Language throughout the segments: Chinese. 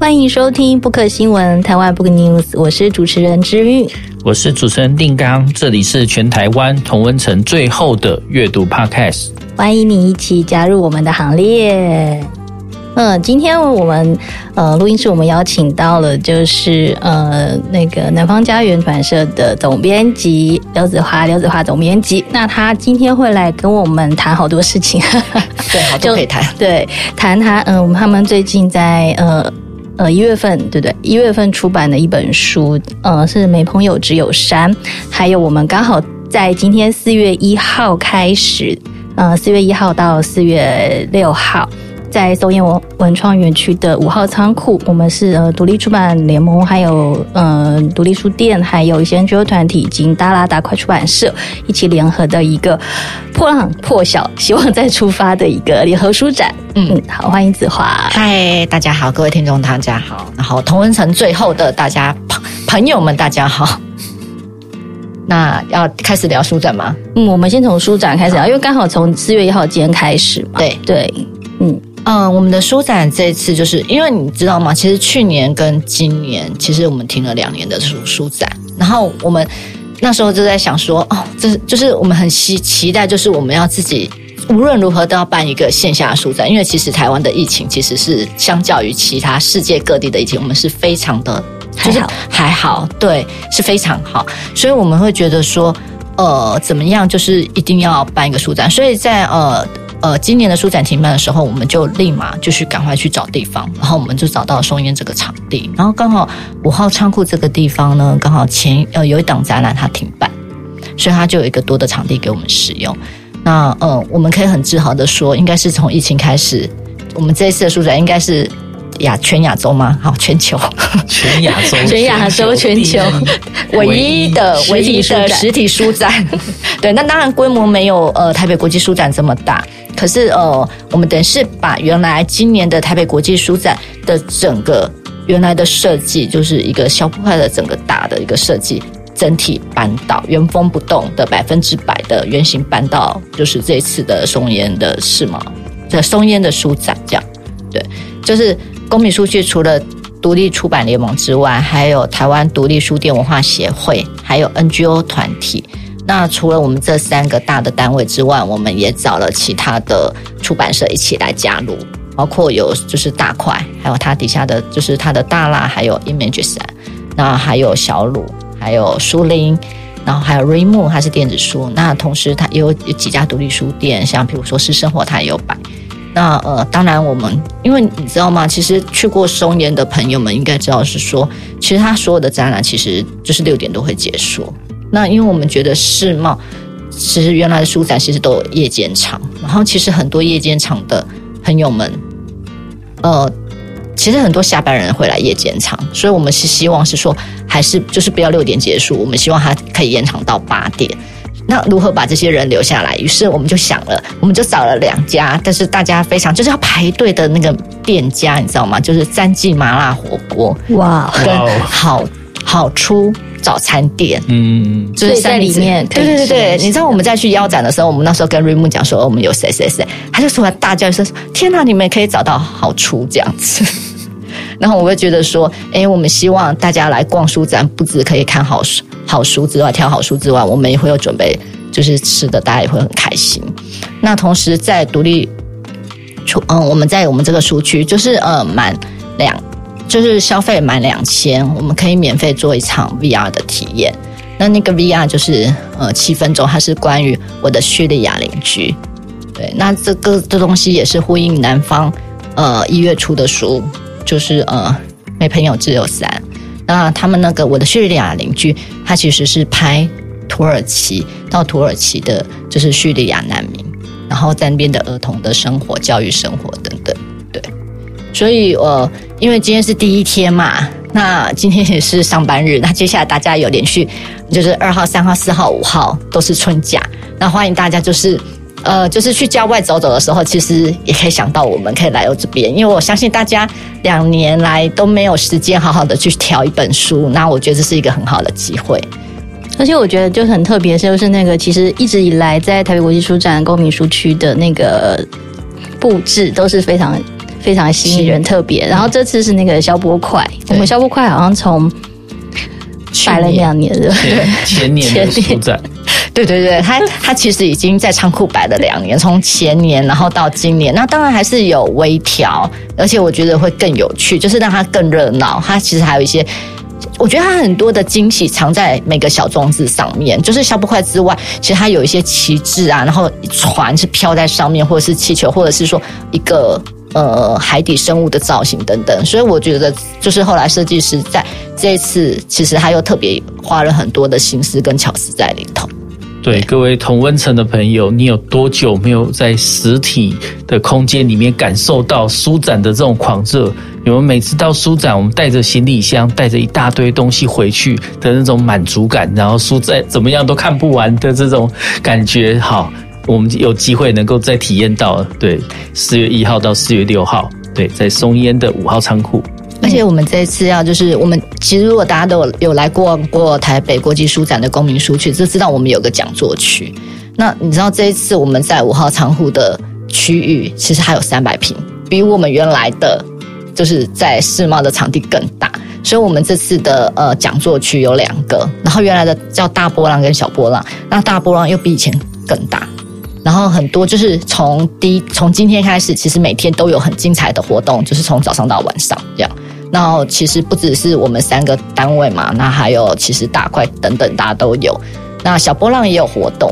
欢迎收听 Book 新闻台湾 Book News，我是主持人之韵，我是主持人定刚，这里是全台湾同温层最后的阅读 Podcast，欢迎你一起加入我们的行列。嗯，今天我们呃录音室我们邀请到了就是呃那个南方家园出版社的总编辑刘子华，刘子华总编辑，那他今天会来跟我们谈好多事情，对，好多 可以谈，对，谈他嗯，他们最近在呃。呃，一月份对不对？一月份出版的一本书，呃，是《没朋友只有山》，还有我们刚好在今天四月一号开始，呃，四月一号到四月六号。在松烟文文创园区的五号仓库，我们是呃独立出版联盟，还有呃独立书店，还有一些 NGO 团体以及大拉达快出版社一起联合的一个破浪破晓，希望再出发的一个联合书展。嗯嗯，好，欢迎子华。嗨，大家好，各位听众大家好，然后同文城最后的大家朋朋友们大家好。那要开始聊书展吗？嗯，我们先从书展开始聊，因为刚好从四月一号今天开始嘛。对对，嗯。嗯，我们的书展这次就是因为你知道吗？其实去年跟今年，其实我们停了两年的书书展。然后我们那时候就在想说，哦，这就是我们很期期待，就是我们要自己无论如何都要办一个线下书展。因为其实台湾的疫情其实是相较于其他世界各地的疫情，我们是非常的，就是还好，对，是非常好。所以我们会觉得说，呃，怎么样，就是一定要办一个书展。所以在呃。呃，今年的书展停办的时候，我们就立马就去赶快去找地方，然后我们就找到松烟这个场地，然后刚好五号仓库这个地方呢，刚好前呃有一档展览它停办，所以它就有一个多的场地给我们使用。那呃，我们可以很自豪的说，应该是从疫情开始，我们这一次的书展应该是亚全亚洲吗？好，全球，全亚洲，全亚洲，全球唯一的唯一的实体书展。对，那当然规模没有呃台北国际书展这么大。可是呃，我们等于是把原来今年的台北国际书展的整个原来的设计，就是一个小破坏的整个大的一个设计，整体搬到原封不动的百分之百的原型搬到，就是这次的松烟的世贸，在松烟的书展这样。对，就是公民书区除了独立出版联盟之外，还有台湾独立书店文化协会，还有 NGO 团体。那除了我们这三个大的单位之外，我们也找了其他的出版社一起来加入，包括有就是大块，还有它底下的就是它的大辣，还有 Images，那还有小鲁，还有书林，然后还有 Remo，它是电子书。那同时它也有有几家独立书店，像比如说是生活，它也有摆。那呃，当然我们因为你知道吗？其实去过松烟的朋友们应该知道是说，其实它所有的展览其实就是六点都会结束。那因为我们觉得世贸，其实原来的书展其实都有夜间场，然后其实很多夜间场的朋友们，呃，其实很多下班人会来夜间场，所以我们是希望是说，还是就是不要六点结束，我们希望它可以延长到八点。那如何把这些人留下来？于是我们就想了，我们就找了两家，但是大家非常就是要排队的那个店家，你知道吗？就是三记麻辣火锅，哇，跟好好出。早餐店，嗯，就是在里面。对对对对，你知道我们在去腰斩的时候，我们那时候跟瑞木讲说，我们有谁谁谁，他就突然大叫一声：“天哪，你们可以找到好处这样子。”然后我会觉得说：“哎，我们希望大家来逛书展，不止可以看好书、好书之外，挑好书之外，我们也会有准备，就是吃的，大家也会很开心。那同时在独立出，嗯，我们在我们这个书区，就是呃，满两。就是消费满两千，我们可以免费做一场 VR 的体验。那那个 VR 就是呃七分钟，它是关于我的叙利亚邻居。对，那这个这东西也是呼应南方呃一月初的书，就是呃没朋友只有山。那他们那个我的叙利亚邻居，他其实是拍土耳其到土耳其的，就是叙利亚难民，然后在那边的儿童的生活、教育生活等等。所以呃。因为今天是第一天嘛，那今天也是上班日，那接下来大家有连续，就是二号、三号、四号、五号都是春假，那欢迎大家就是，呃，就是去郊外走走的时候，其实也可以想到我们可以来到这边，因为我相信大家两年来都没有时间好好的去挑一本书，那我觉得这是一个很好的机会，而且我觉得就很特别，就是那个其实一直以来在台北国际书展公民书区的那个布置都是非常。非常吸引人，特别。然后这次是那个消波块，我们消波块好像从摆了两年了，对，前年前年展。对 对对，他他其实已经在仓库摆了两年，从前年然后到今年，那当然还是有微调，而且我觉得会更有趣，就是让它更热闹。它其实还有一些，我觉得它很多的惊喜藏在每个小装置上面，就是消波块之外，其实它有一些旗帜啊，然后船是飘在上面，或者是气球，或者是说一个呃海底生物的造型等等。所以我觉得，就是后来设计师在这一次，其实他又特别花了很多的心思跟巧思在里头。对各位同温层的朋友，你有多久没有在实体的空间里面感受到书展的这种狂热？你们每次到书展，我们带着行李箱，带着一大堆东西回去的那种满足感，然后书再怎么样都看不完的这种感觉，好，我们有机会能够再体验到。对，四月一号到四月六号，对，在松烟的五号仓库。而且我们这一次要就是我们其实如果大家都有有来过过台北国际书展的公民书区，就知道我们有个讲座区。那你知道这一次我们在五号仓库的区域其实还有三百平，比我们原来的就是在世贸的场地更大。所以我们这次的呃讲座区有两个，然后原来的叫大波浪跟小波浪，那大波浪又比以前更大。然后很多就是从第从今天开始，其实每天都有很精彩的活动，就是从早上到晚上这样。然后其实不只是我们三个单位嘛，那还有其实大块等等，大家都有。那小波浪也有活动，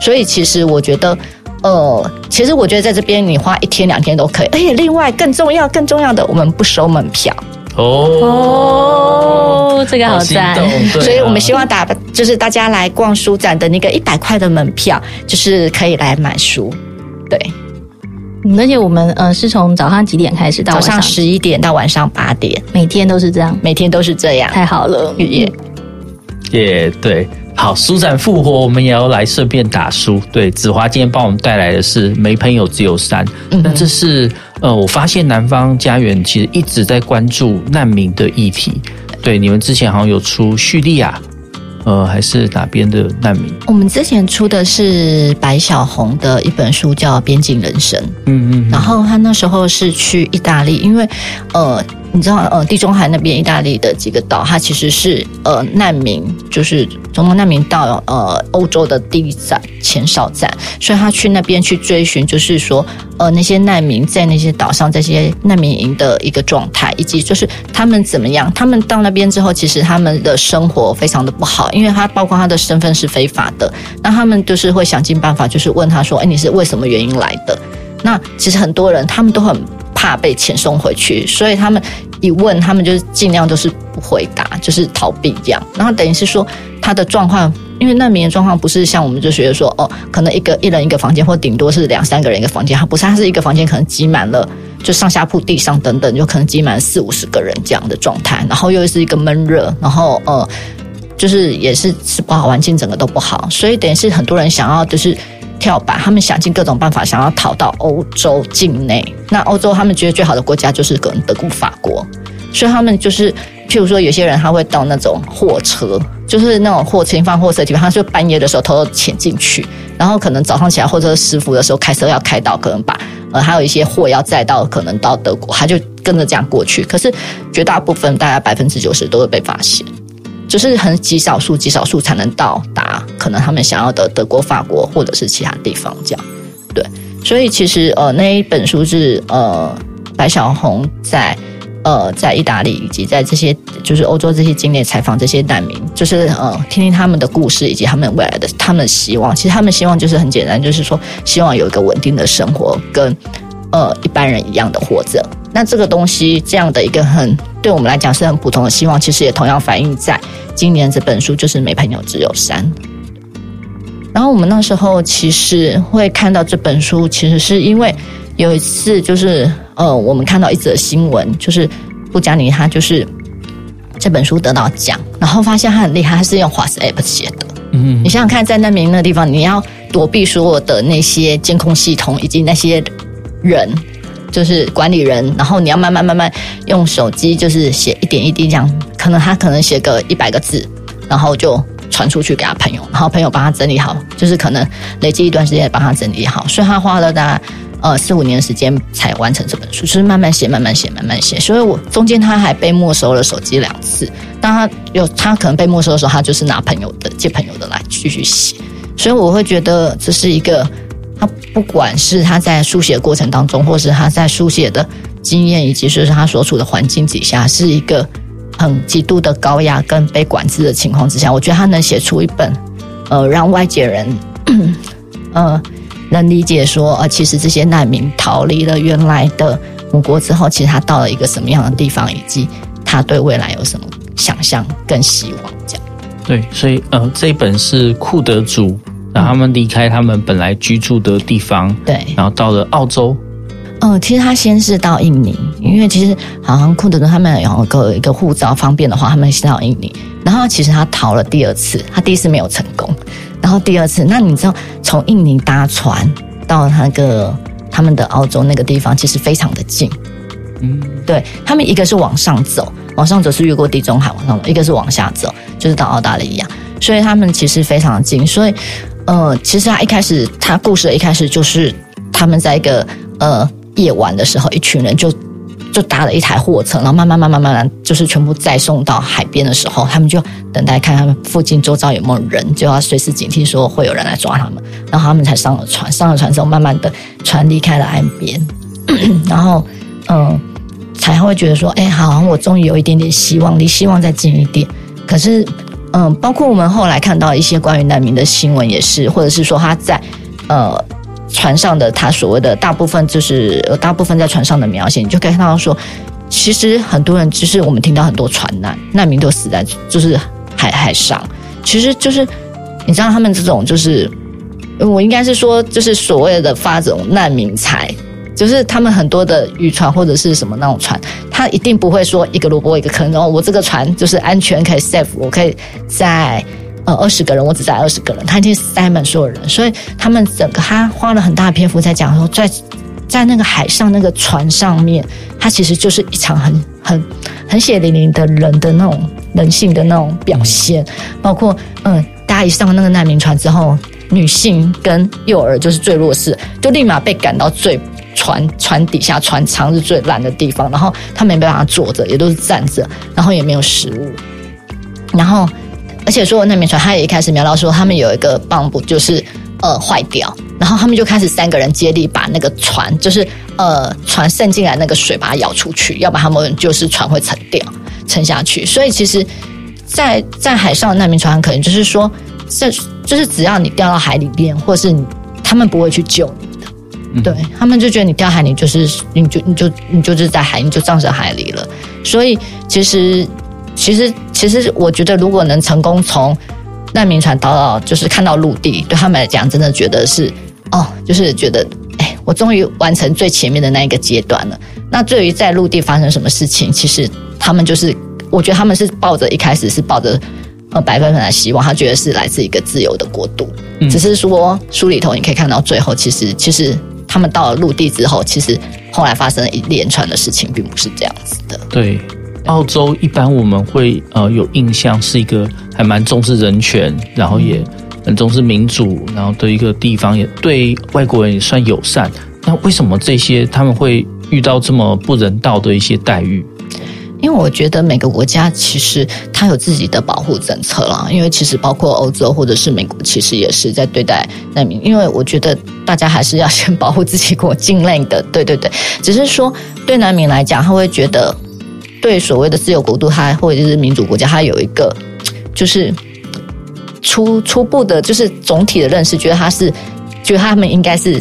所以其实我觉得，呃，其实我觉得在这边你花一天两天都可以。而且另外更重要、更重要的，我们不收门票。哦，这个好赞！好啊、所以我们希望打就是大家来逛书展的那个一百块的门票，就是可以来买书，对。而且我们呃是从早上几点开始到早上十一点到晚上八点，每天都是这样，每天都是这样，太好了，也也对，好，舒展复活，我们也要来顺便打书。对，子华今天帮我们带来的是没朋友只有山，那、嗯、这是呃，我发现南方家园其实一直在关注难民的议题。对，你们之前好像有出叙利亚。呃，还是哪边的难民？我们之前出的是白小红的一本书，叫《边境人生》。嗯嗯，然后他那时候是去意大利，因为呃。你知道，呃，地中海那边意大利的几个岛，它其实是呃难民，就是从难民到呃欧洲的第一站前哨站，所以他去那边去追寻，就是说呃那些难民在那些岛上这些难民营的一个状态，以及就是他们怎么样，他们到那边之后，其实他们的生活非常的不好，因为他包括他的身份是非法的，那他们就是会想尽办法，就是问他说，哎，你是为什么原因来的？那其实很多人他们都很。怕被遣送回去，所以他们一问，他们就是尽量都是不回答，就是逃避这样。然后等于是说他的状况，因为难民的状况不是像我们就觉得说哦，可能一个一人一个房间，或顶多是两三个人一个房间，他不是，他是一个房间可能挤满了，就上下铺、地上等等，就可能挤满四五十个人这样的状态。然后又是一个闷热，然后呃，就是也是吃不好，环境整个都不好，所以等于是很多人想要就是。跳板，他们想尽各种办法，想要逃到欧洲境内。那欧洲他们觉得最好的国家就是可能德国、法国，所以他们就是，譬如说有些人他会到那种货车，就是那种货车放货车的地方，他就半夜的时候偷偷潜进去，然后可能早上起来或者师傅的时候开车要开到，可能把呃还有一些货要载到可能到德国，他就跟着这样过去。可是绝大部分大概百分之九十都会被发现。就是很极少数、极少数才能到达可能他们想要的德国、法国或者是其他地方这样，对。所以其实呃那一本书是呃白小红在呃在意大利以及在这些就是欧洲这些境内采访这些难民，就是呃听听他们的故事以及他们未来的他们的希望。其实他们希望就是很简单，就是说希望有一个稳定的生活，跟呃一般人一样的活着。那这个东西这样的一个很对我们来讲是很普通的希望，其实也同样反映在今年这本书，就是没朋友只有山。然后我们那时候其实会看到这本书，其实是因为有一次就是呃，我们看到一则新闻，就是布加尼他就是这本书得到奖，然后发现他很厉害，他是用 WhatsApp 写的。嗯，你想想看，在难民那个地方，你要躲避所有的那些监控系统以及那些人。就是管理人，然后你要慢慢慢慢用手机，就是写一点一滴这样，可能他可能写个一百个字，然后就传出去给他朋友，然后朋友帮他整理好，就是可能累积一段时间帮他整理好，所以他花了大概呃四五年时间才完成这本书，就是慢慢写，慢慢写，慢慢写。所以我中间他还被没收了手机两次，当他有他可能被没收的时候，他就是拿朋友的借朋友的来继续写。所以我会觉得这是一个他不管是他在书写过程当中，或是他在书写的经验，以及说是他所处的环境底下，是一个很极度的高压跟被管制的情况之下，我觉得他能写出一本呃让外界人 呃。能 理解说，呃，其实这些难民逃离了原来的母国之后，其实他到了一个什么样的地方，以及他对未来有什么想象跟希望，这样。对，所以呃，这一本是库德族，让他们离开他们本来居住的地方，对，然后到了澳洲。嗯、呃，其实他先是到印尼，因为其实好像库德族他们有个一个护照方便的话，他们先到印尼。然后其实他逃了第二次，他第一次没有成功。然后第二次，那你知道从印尼搭船到那个他们的澳洲那个地方，其实非常的近。嗯，对，他们一个是往上走，往上走是越过地中海往上走，一个是往下走，就是到澳大利亚，所以他们其实非常的近。所以，呃，其实他一开始，他故事的一开始就是他们在一个呃夜晚的时候，一群人就。就搭了一台货车，然后慢慢慢慢慢慢，就是全部载送到海边的时候，他们就等待看他们附近周遭有没有人，就要随时警惕说会有人来抓他们，然后他们才上了船。上了船之后，慢慢的船离开了岸边，然后嗯，才会觉得说，哎，好，我终于有一点点希望，离希望再近一点。可是嗯，包括我们后来看到一些关于难民的新闻也是，或者是说他在呃。船上的他所谓的大部分就是大部分在船上的描写，你就可以看到说，其实很多人就是我们听到很多船难难民都死在就是海海上，其实就是你知道他们这种就是我应该是说就是所谓的发这种难民财，就是他们很多的渔船或者是什么那种船，他一定不会说一个萝卜一个坑，然后我这个船就是安全可以 safe，我可以在。呃，二十个人，我只载二十个人，他已经塞满所有人，所以他们整个他花了很大的篇幅在讲说，在在那个海上那个船上面，它其实就是一场很很很血淋淋的人的那种人性的那种表现，包括嗯，大家一上那个难民船之后，女性跟幼儿就是最弱势，就立马被赶到最船船底下船舱是最烂的地方，然后他们没办法坐着，也都是站着，然后也没有食物，然后。而且说，那名船他也一开始描到说，他们有一个泵浦就是呃坏掉，然后他们就开始三个人接力把那个船，就是呃船渗进来那个水把它舀出去，要不然他们就是船会沉掉沉下去。所以其实在，在海上的难民船可能就是说，这就是只要你掉到海里边，或是你他们不会去救你，嗯、对他们就觉得你掉海里就是你就你就你就是在海你就葬身海里了。所以其实。其实，其实我觉得，如果能成功从难民船逃到，就是看到陆地，对他们来讲，真的觉得是哦，就是觉得，哎，我终于完成最前面的那一个阶段了。那至于在陆地发生什么事情，其实他们就是，我觉得他们是抱着一开始是抱着呃百分百的希望，他觉得是来自一个自由的国度。嗯、只是说书里头你可以看到最后，其实其实他们到了陆地之后，其实后来发生了一连串的事情，并不是这样子的。对。澳洲一般我们会呃有印象是一个还蛮重视人权，然后也很重视民主，然后的一个地方，也对外国人也算友善。那为什么这些他们会遇到这么不人道的一些待遇？因为我觉得每个国家其实它有自己的保护政策啦。因为其实包括欧洲或者是美国，其实也是在对待难民。因为我觉得大家还是要先保护自己国境内的。对对对，只是说对难民来讲，他会觉得。对所谓的自由国度，他或者是民主国家，它有一个就是初初步的，就是总体的认识，觉得他是觉得他们应该是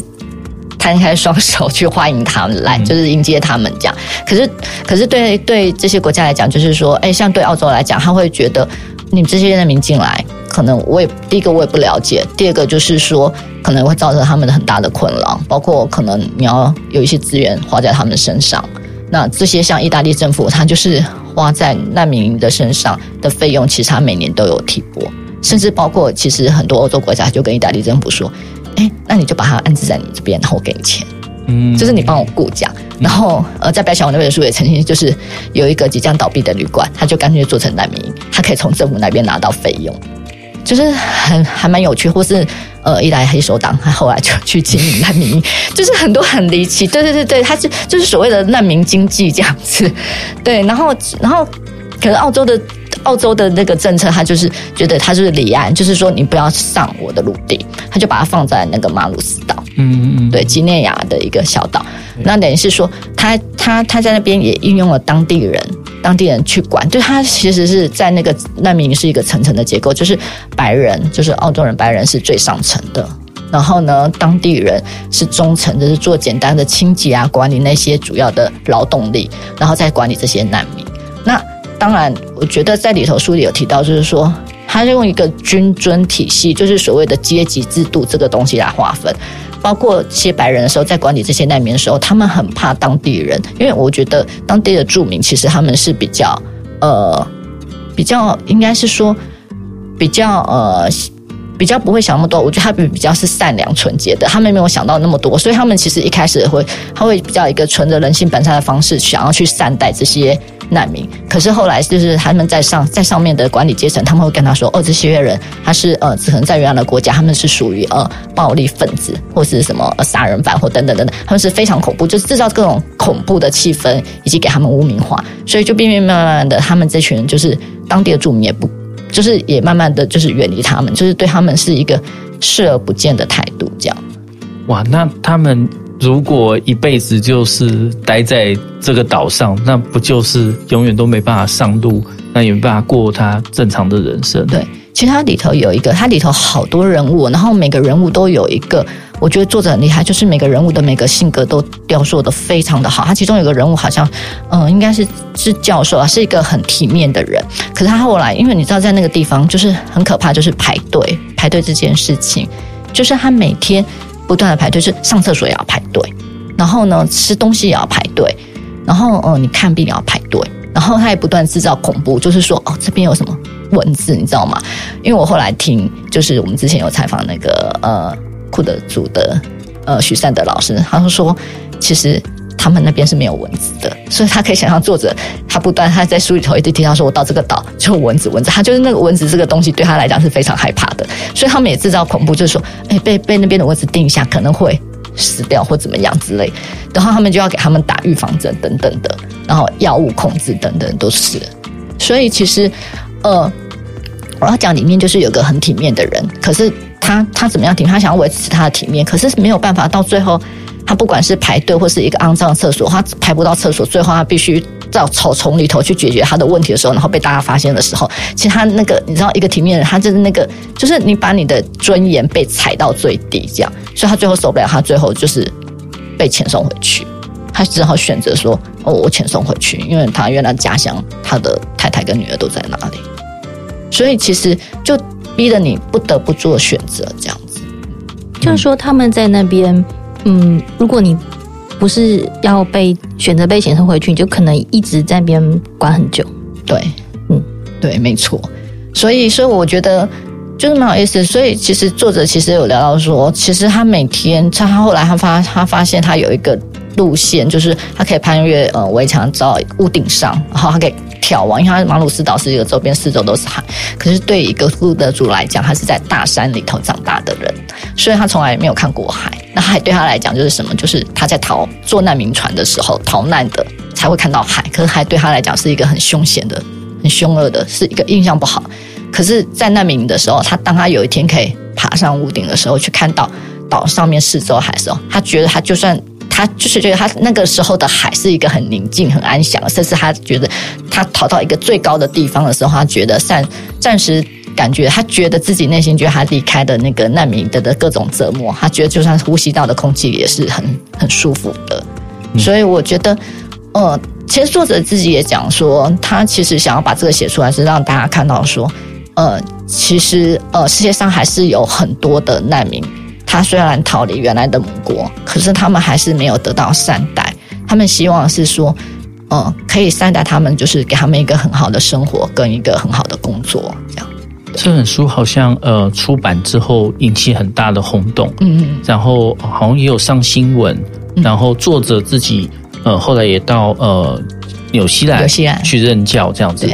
摊开双手去欢迎他们来，就是迎接他们这样。可是，可是对对这些国家来讲，就是说，哎，像对澳洲来讲，他会觉得你们这些难民进来，可能我也第一个我也不了解，第二个就是说可能会造成他们的很大的困扰，包括可能你要有一些资源花在他们身上。那这些像意大利政府，他就是花在难民的身上的费用，其实他每年都有提拨，甚至包括其实很多欧洲国家就跟意大利政府说：“哎，那你就把它安置在你这边，然后我给你钱，嗯，就是你帮我顾家。”然后呃，在白小王那本书也曾经就是有一个即将倒闭的旅馆，他就干脆做成难民营，他可以从政府那边拿到费用，就是很还蛮有趣，或是。呃，一来黑手党，他后来就去经营难民营，就是很多很离奇。对对对对，他是就是所谓的难民经济这样子。对，然后然后可能澳洲的。澳洲的那个政策，他就是觉得他就是离岸，就是说你不要上我的陆地，他就把它放在那个马鲁斯岛，嗯嗯，对，几内亚的一个小岛。那等于是说，他他他在那边也运用了当地人，当地人去管，就他其实是在那个难民是一个层层的结构，就是白人，就是澳洲人，白人是最上层的，然后呢，当地人是中层，就是做简单的清洁啊，管理那些主要的劳动力，然后再管理这些难民。那当然，我觉得在里头书里有提到，就是说，他用一个军尊体系，就是所谓的阶级制度这个东西来划分。包括一些白人的时候，在管理这些难民的时候，他们很怕当地人，因为我觉得当地的住民其实他们是比较呃，比较应该是说比较呃。比较不会想那么多，我觉得他比比较是善良纯洁的，他们没有想到那么多，所以他们其实一开始会，他会比较一个纯着人性本善的方式，想要去善待这些难民。可是后来就是他们在上在上面的管理阶层，他们会跟他说：“哦，这些人他是呃，可能在原来的国家，他们是属于呃暴力分子或是什么、杀人犯或等等等等，他们是非常恐怖，就制造各种恐怖的气氛，以及给他们污名化。所以就变变慢慢的，他们这群人就是当地的住民也不。”就是也慢慢的就是远离他们，就是对他们是一个视而不见的态度，这样。哇，那他们如果一辈子就是待在这个岛上，那不就是永远都没办法上路，那也没办法过他正常的人生？对，其实它里头有一个，它里头好多人物，然后每个人物都有一个。我觉得作者很厉害，就是每个人物的每个性格都雕塑的非常的好。他其中有个人物好像，嗯、应该是是教授啊，是一个很体面的人。可是他后来，因为你知道，在那个地方就是很可怕，就是排队排队这件事情，就是他每天不断的排队，就是上厕所也要排队，然后呢吃东西也要排队，然后呃你看病也要排队，然后他也不断制造恐怖，就是说哦这边有什么蚊子，你知道吗？因为我后来听，就是我们之前有采访那个呃。库德族的呃许善德老师，他就说，其实他们那边是没有蚊子的，所以他可以想象作者他不断他在书里头一直提到说，我到这个岛就蚊子蚊子，他就是那个蚊子这个东西对他来讲是非常害怕的，所以他们也制造恐怖，就是说，哎，被被那边的蚊子叮一下可能会死掉或怎么样之类，然后他们就要给他们打预防针等等的，然后药物控制等等都是，所以其实呃，我要讲里面就是有个很体面的人，可是。他他怎么样体面？他想要维持他的体面，可是没有办法。到最后，他不管是排队或是一个肮脏的厕所，他排不到厕所，最后他必须到草丛里头去解决他的问题的时候，然后被大家发现的时候，其实他那个你知道，一个体面人，他就是那个，就是你把你的尊严被踩到最低，这样，所以他最后受不了，他最后就是被遣送回去。他只好选择说：“哦，我遣送回去，因为他原来家乡，他的太太跟女儿都在那里。”所以其实就。逼得你不得不做选择，这样子，就是说他们在那边，嗯，如果你不是要被选择被遣送回去，你就可能一直在那边关很久。对，嗯，对，没错。所以，所以我觉得就是蛮有意思。所以，其实作者其实有聊到说，其实他每天，他后来他发他发现他有一个路线，就是他可以攀越呃围墙到屋顶上，然后他可以。眺望，因为他马鲁斯岛是一个周边四周都是海，可是对一个库德族来讲，他是在大山里头长大的人，所以他从来没有看过海。那海对他来讲就是什么？就是他在逃坐难民船的时候逃难的才会看到海。可是海对他来讲是一个很凶险的、很凶恶的，是一个印象不好。可是，在难民的时候，他当他有一天可以爬上屋顶的时候，去看到岛上面四周海的时候，他觉得他就算。他就是觉得他那个时候的海是一个很宁静、很安详，甚至他觉得他逃到一个最高的地方的时候，他觉得暂暂时感觉他觉得自己内心觉得他离开的那个难民的的各种折磨，他觉得就算呼吸到的空气也是很很舒服的。所以我觉得，呃，其实作者自己也讲说，他其实想要把这个写出来，是让大家看到说，呃，其实呃，世界上还是有很多的难民。他虽然逃离原来的母国，可是他们还是没有得到善待。他们希望是说，嗯，可以善待他们，就是给他们一个很好的生活跟一个很好的工作，这样。这本书好像呃出版之后引起很大的轰动，嗯嗯，然后好像也有上新闻，然后作者自己呃后来也到呃纽西兰纽西兰去任教这样子。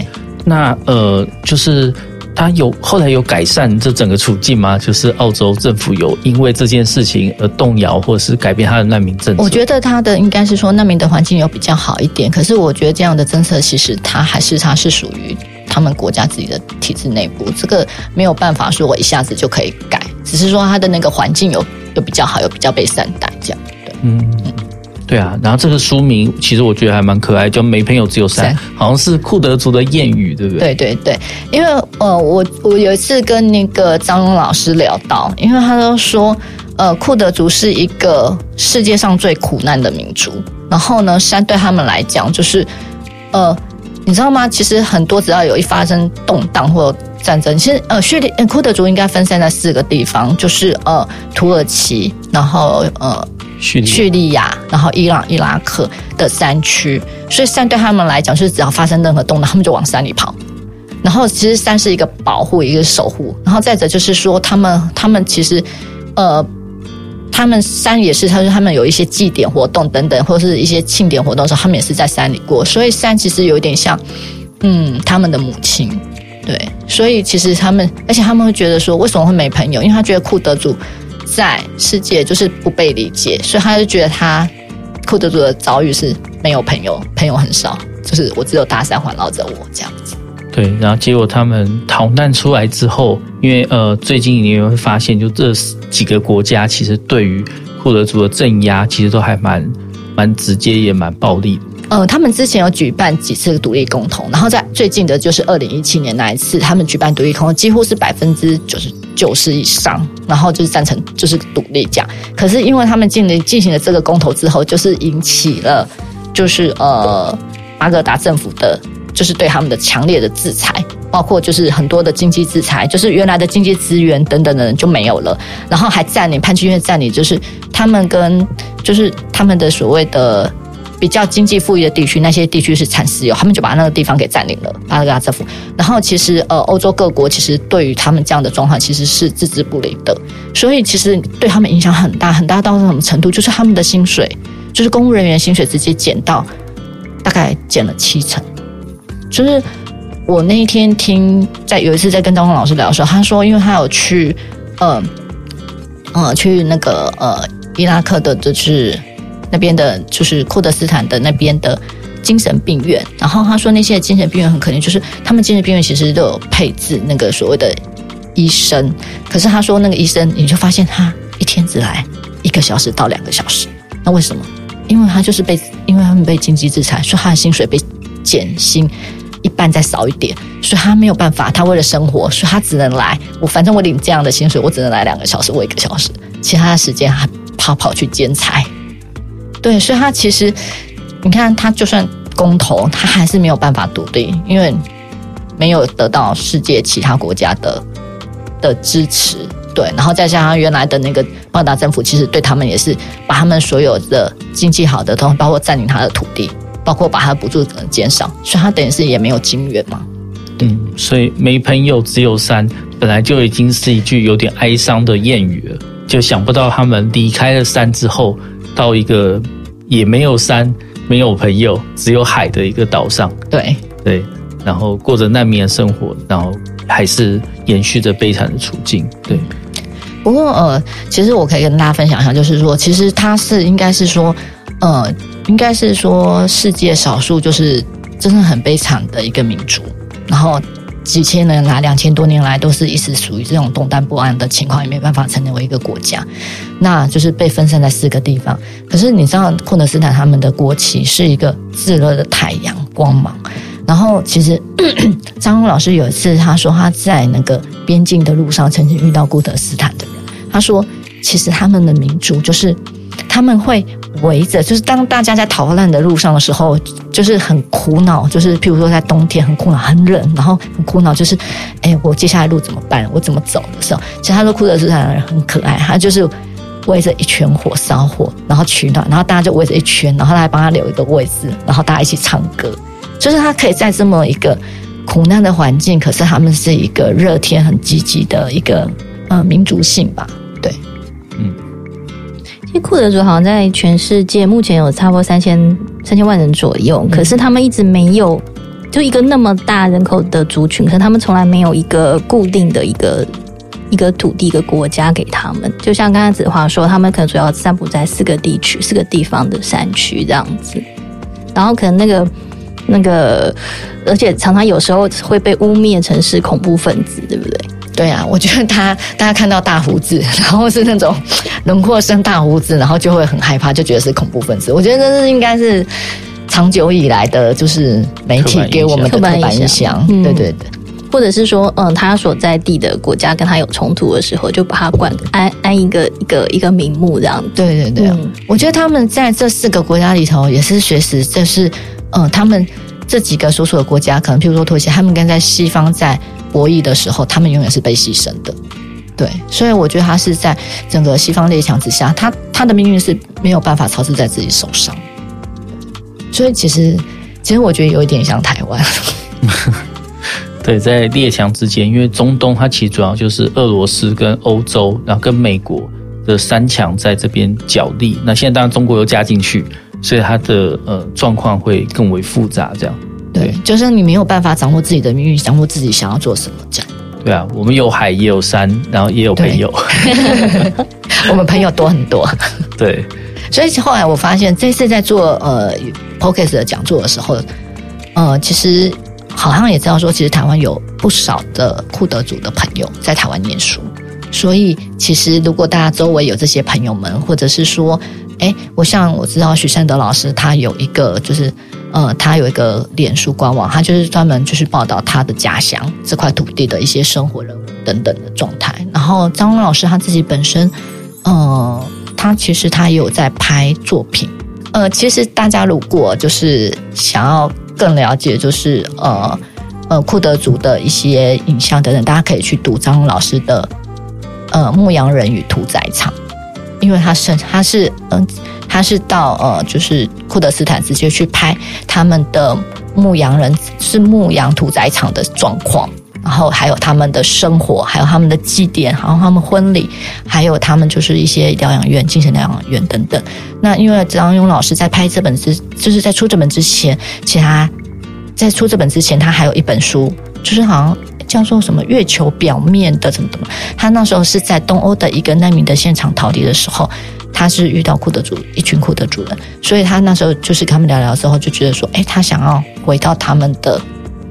那呃就是他有后来有改善这整个处境吗？就是澳洲政府有因为这件事情而动摇，或者是改变他的难民政策？我觉得他的应该是说难民的环境有比较好一点，可是我觉得这样的政策其实他还是他是属于他们国家自己的体制内部，这个没有办法说我一下子就可以改，只是说他的那个环境有有比较好，有比较被善待这样。对，嗯。对啊，然后这个书名其实我觉得还蛮可爱，叫“没朋友只有山”，好像是库德族的谚语，对不对？对对对，因为呃，我我有一次跟那个张勇老师聊到，因为他都说，呃，库德族是一个世界上最苦难的民族，然后呢，山对他们来讲就是，呃，你知道吗？其实很多只要有一发生动荡或战争，其实呃，叙利库德族应该分散在四个地方，就是呃，土耳其，然后呃。叙利亚，然后伊朗、伊拉克的山区，所以山对他们来讲，是只要发生任何动荡，他们就往山里跑。然后，其实山是一个保护，一个守护。然后再者就是说，他们他们其实，呃，他们山也是，他说他们有一些祭典活动等等，或者是一些庆典活动的时候，他们也是在山里过。所以山其实有点像，嗯，他们的母亲。对，所以其实他们，而且他们会觉得说，为什么会没朋友？因为他觉得库德族。在世界就是不被理解，所以他就觉得他库德族的遭遇是没有朋友，朋友很少，就是我只有大山环绕着我这样子。对，然后结果他们逃难出来之后，因为呃，最近你会发现，就这几个国家其实对于库德族的镇压，其实都还蛮蛮直接，也蛮暴力的。呃，他们之前有举办几次独立公投，然后在最近的就是二零一七年那一次，他们举办独立公投，几乎是百分之九十九十以上，然后就是赞成就是独立这样。可是因为他们进了进行了这个公投之后，就是引起了就是呃巴格达政府的，就是对他们的强烈的制裁，包括就是很多的经济制裁，就是原来的经济资源等等的就没有了，然后还占领潘基约占领，就是他们跟就是他们的所谓的。比较经济富裕的地区，那些地区是产石油，他们就把那个地方给占领了，巴格达政府。然后其实呃，欧洲各国其实对于他们这样的状况其实是置之不理的，所以其实对他们影响很大很大到什么程度？就是他们的薪水，就是公务人员薪水直接减到大概减了七成。就是我那一天听在有一次在跟张峰老师聊的时候，他说，因为他有去呃呃去那个呃伊拉克的，就是。那边的就是库德斯坦的那边的精神病院，然后他说那些精神病院很可怜，就是他们精神病院其实都有配置那个所谓的医生，可是他说那个医生你就发现他一天只来一个小时到两个小时，那为什么？因为他就是被因为他们被经济制裁，所以他的薪水被减薪一半再少一点，所以他没有办法，他为了生活，所以他只能来。我反正我领这样的薪水，我只能来两个小时，我一个小时，其他的时间还跑跑去兼差。对，所以他其实，你看，他就算公投，他还是没有办法独立，因为没有得到世界其他国家的的支持。对，然后再加上原来的那个巴格达政府，其实对他们也是把他们所有的经济好的，都包括占领他的土地，包括把他的补助减少，所以他等于是也没有金援嘛。嗯，所以没朋友只有山，本来就已经是一句有点哀伤的谚语了，就想不到他们离开了山之后。到一个也没有山、没有朋友、只有海的一个岛上，对对，然后过着难民的生活，然后还是延续着悲惨的处境。对，不过呃，其实我可以跟大家分享一下，就是说，其实他是应该是说，呃，应该是说世界少数就是真的很悲惨的一个民族，然后。几千年来，两千多年来，都是一直属于这种动荡不安的情况，也没办法成为一个国家，那就是被分散在四个地方。可是你知道，库德斯坦他们的国旗是一个炙热的太阳光芒。然后，其实 张老师有一次他说他在那个边境的路上曾经遇到库德斯坦的人，他说其实他们的民族就是他们会。围着，就是当大家在逃难的路上的时候，就是很苦恼，就是譬如说在冬天很苦恼、很冷，然后很苦恼，就是，哎，我接下来路怎么办？我怎么走的时候，其实他说库德斯坦的人很可爱，他就是围着一圈火烧火，然后取暖，然后大家就围着一圈，然后来帮他留一个位置，然后大家一起唱歌，就是他可以在这么一个苦难的环境，可是他们是一个热天、很积极的一个呃民族性吧。库德族好像在全世界目前有差不多三千三千万人左右，可是他们一直没有就一个那么大人口的族群，可是他们从来没有一个固定的一个一个土地、一个国家给他们。就像刚才子华说，他们可能主要散布在四个地区、四个地方的山区这样子，然后可能那个那个，而且常常有时候会被污蔑成是恐怖分子，对不对？对啊，我觉得他大家看到大胡子，然后是那种轮廓深大胡子，然后就会很害怕，就觉得是恐怖分子。我觉得这是应该是。长久以来的，就是媒体给我们的刻板印象，对对对，或者是说，嗯，他所在地的国家跟他有冲突的时候，就把他冠安安一个一个一个名目这样。对对对，嗯、我觉得他们在这四个国家里头也是学识，就是嗯，他们这几个所属的国家，可能譬如说土耳其，他们跟在西方在博弈的时候，他们永远是被牺牲的。对，所以我觉得他是在整个西方列强之下，他他的命运是没有办法操持在自己手上。所以其实，其实我觉得有一点像台湾。对，在列强之间，因为中东它其实主要就是俄罗斯跟欧洲，然后跟美国的三强在这边角力。那现在当然中国又加进去，所以它的呃状况会更为复杂。这样，对，对就是你没有办法掌握自己的命运，掌握自己想要做什么。这样，对啊，我们有海也有山，然后也有朋友，我们朋友多很多。对。所以后来我发现，这次在做呃 Podcast 的讲座的时候，呃，其实好像也知道说，其实台湾有不少的库德族的朋友在台湾念书。所以其实如果大家周围有这些朋友们，或者是说，哎，我像我知道许善德老师，他有一个就是呃，他有一个脸书官网，他就是专门就是报道他的家乡这块土地的一些生活人物等等的状态。然后张老师他自己本身，呃。他其实他也有在拍作品，呃，其实大家如果就是想要更了解，就是呃呃库德族的一些影像等等，大家可以去读张老师的呃《牧羊人与屠宰场》，因为他是他是嗯、他是到呃就是库德斯坦直接去拍他们的牧羊人是牧羊屠宰场的状况。然后还有他们的生活，还有他们的祭典，然后他们婚礼，还有他们就是一些疗养院、精神疗养院等等。那因为张勇老师在拍这本之，就是在出这本之前，其他在出这本之前，他还有一本书，就是好像叫做什么《月球表面的怎么怎么》。他那时候是在东欧的一个难民的现场逃离的时候，他是遇到库德族一群库德族人，所以他那时候就是跟他们聊聊之后，就觉得说，哎，他想要回到他们的。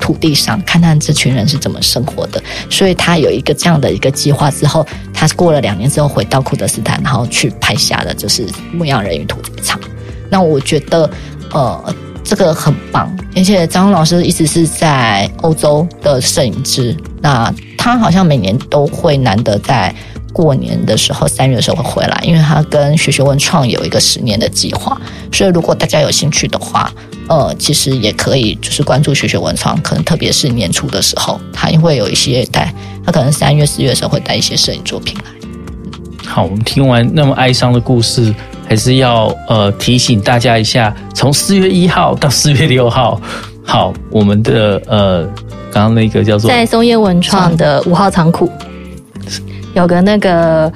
土地上看看这群人是怎么生活的，所以他有一个这样的一个计划。之后，他过了两年之后回到库德斯坦，然后去拍下的就是《牧羊人与屠宰场》。那我觉得，呃，这个很棒。而且张老师一直是在欧洲的摄影师，那他好像每年都会难得在过年的时候三月的时候会回来，因为他跟学学文创有一个十年的计划。所以，如果大家有兴趣的话，呃，其实也可以，就是关注学学文创，可能特别是年初的时候，他也会有一些带，他可能三月、四月的时候会带一些摄影作品来。好，我们听完那么哀伤的故事，还是要呃提醒大家一下，从四月一号到四月六号，好，我们的呃刚刚那个叫做在松烟文创的五号仓库，有个那个。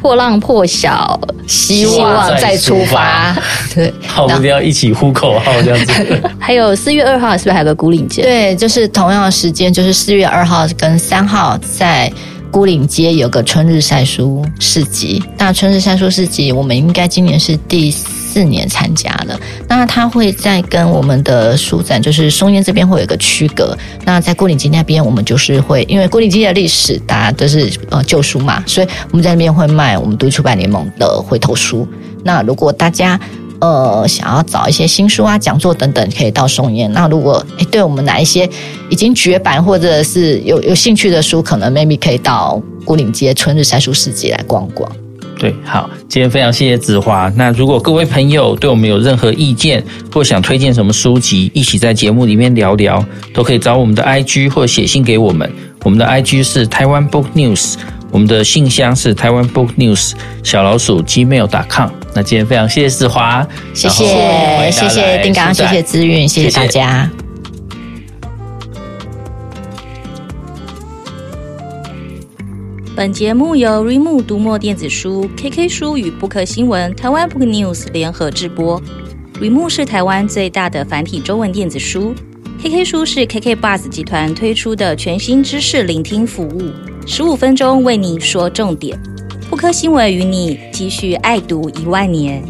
破浪破晓，希望再出发。对，好，我们要一起呼口号这样子。还有四月二号是不是还有个古岭街？对，就是同样的时间，就是四月二号跟三号在牯岭街有个春日晒书市集。那春日晒书市集，我们应该今年是第四年参加了，那他会在跟我们的书展，就是松烟这边会有一个区隔。那在牯岭街那边，我们就是会因为牯岭街的历史，大家都是呃旧书嘛，所以我们在那边会卖我们独立出版联盟的回头书。那如果大家呃想要找一些新书啊、讲座等等，可以到松烟。那如果诶对我们哪一些已经绝版或者是有有兴趣的书，可能 maybe 可以到牯岭街春日三书市集来逛逛。对，好，今天非常谢谢子华。那如果各位朋友对我们有任何意见，或想推荐什么书籍，一起在节目里面聊聊，都可以找我们的 IG 或写信给我们。我们的 IG 是台湾 Book News，我们的信箱是台湾 Book News 小老鼠 gmail.com。那今天非常谢谢志华，谢谢谢谢丁刚，谢谢资韵，谢谢大家。本节目由 Readmoo 读墨电子书、KK 书与 Book 新闻、台湾 Book News 联合制播。Readmoo 是台湾最大的繁体中文电子书。KK 书是 KK Bus 集团推出的全新知识聆听服务，十五分钟为你说重点，不科新闻与你继续爱读一万年。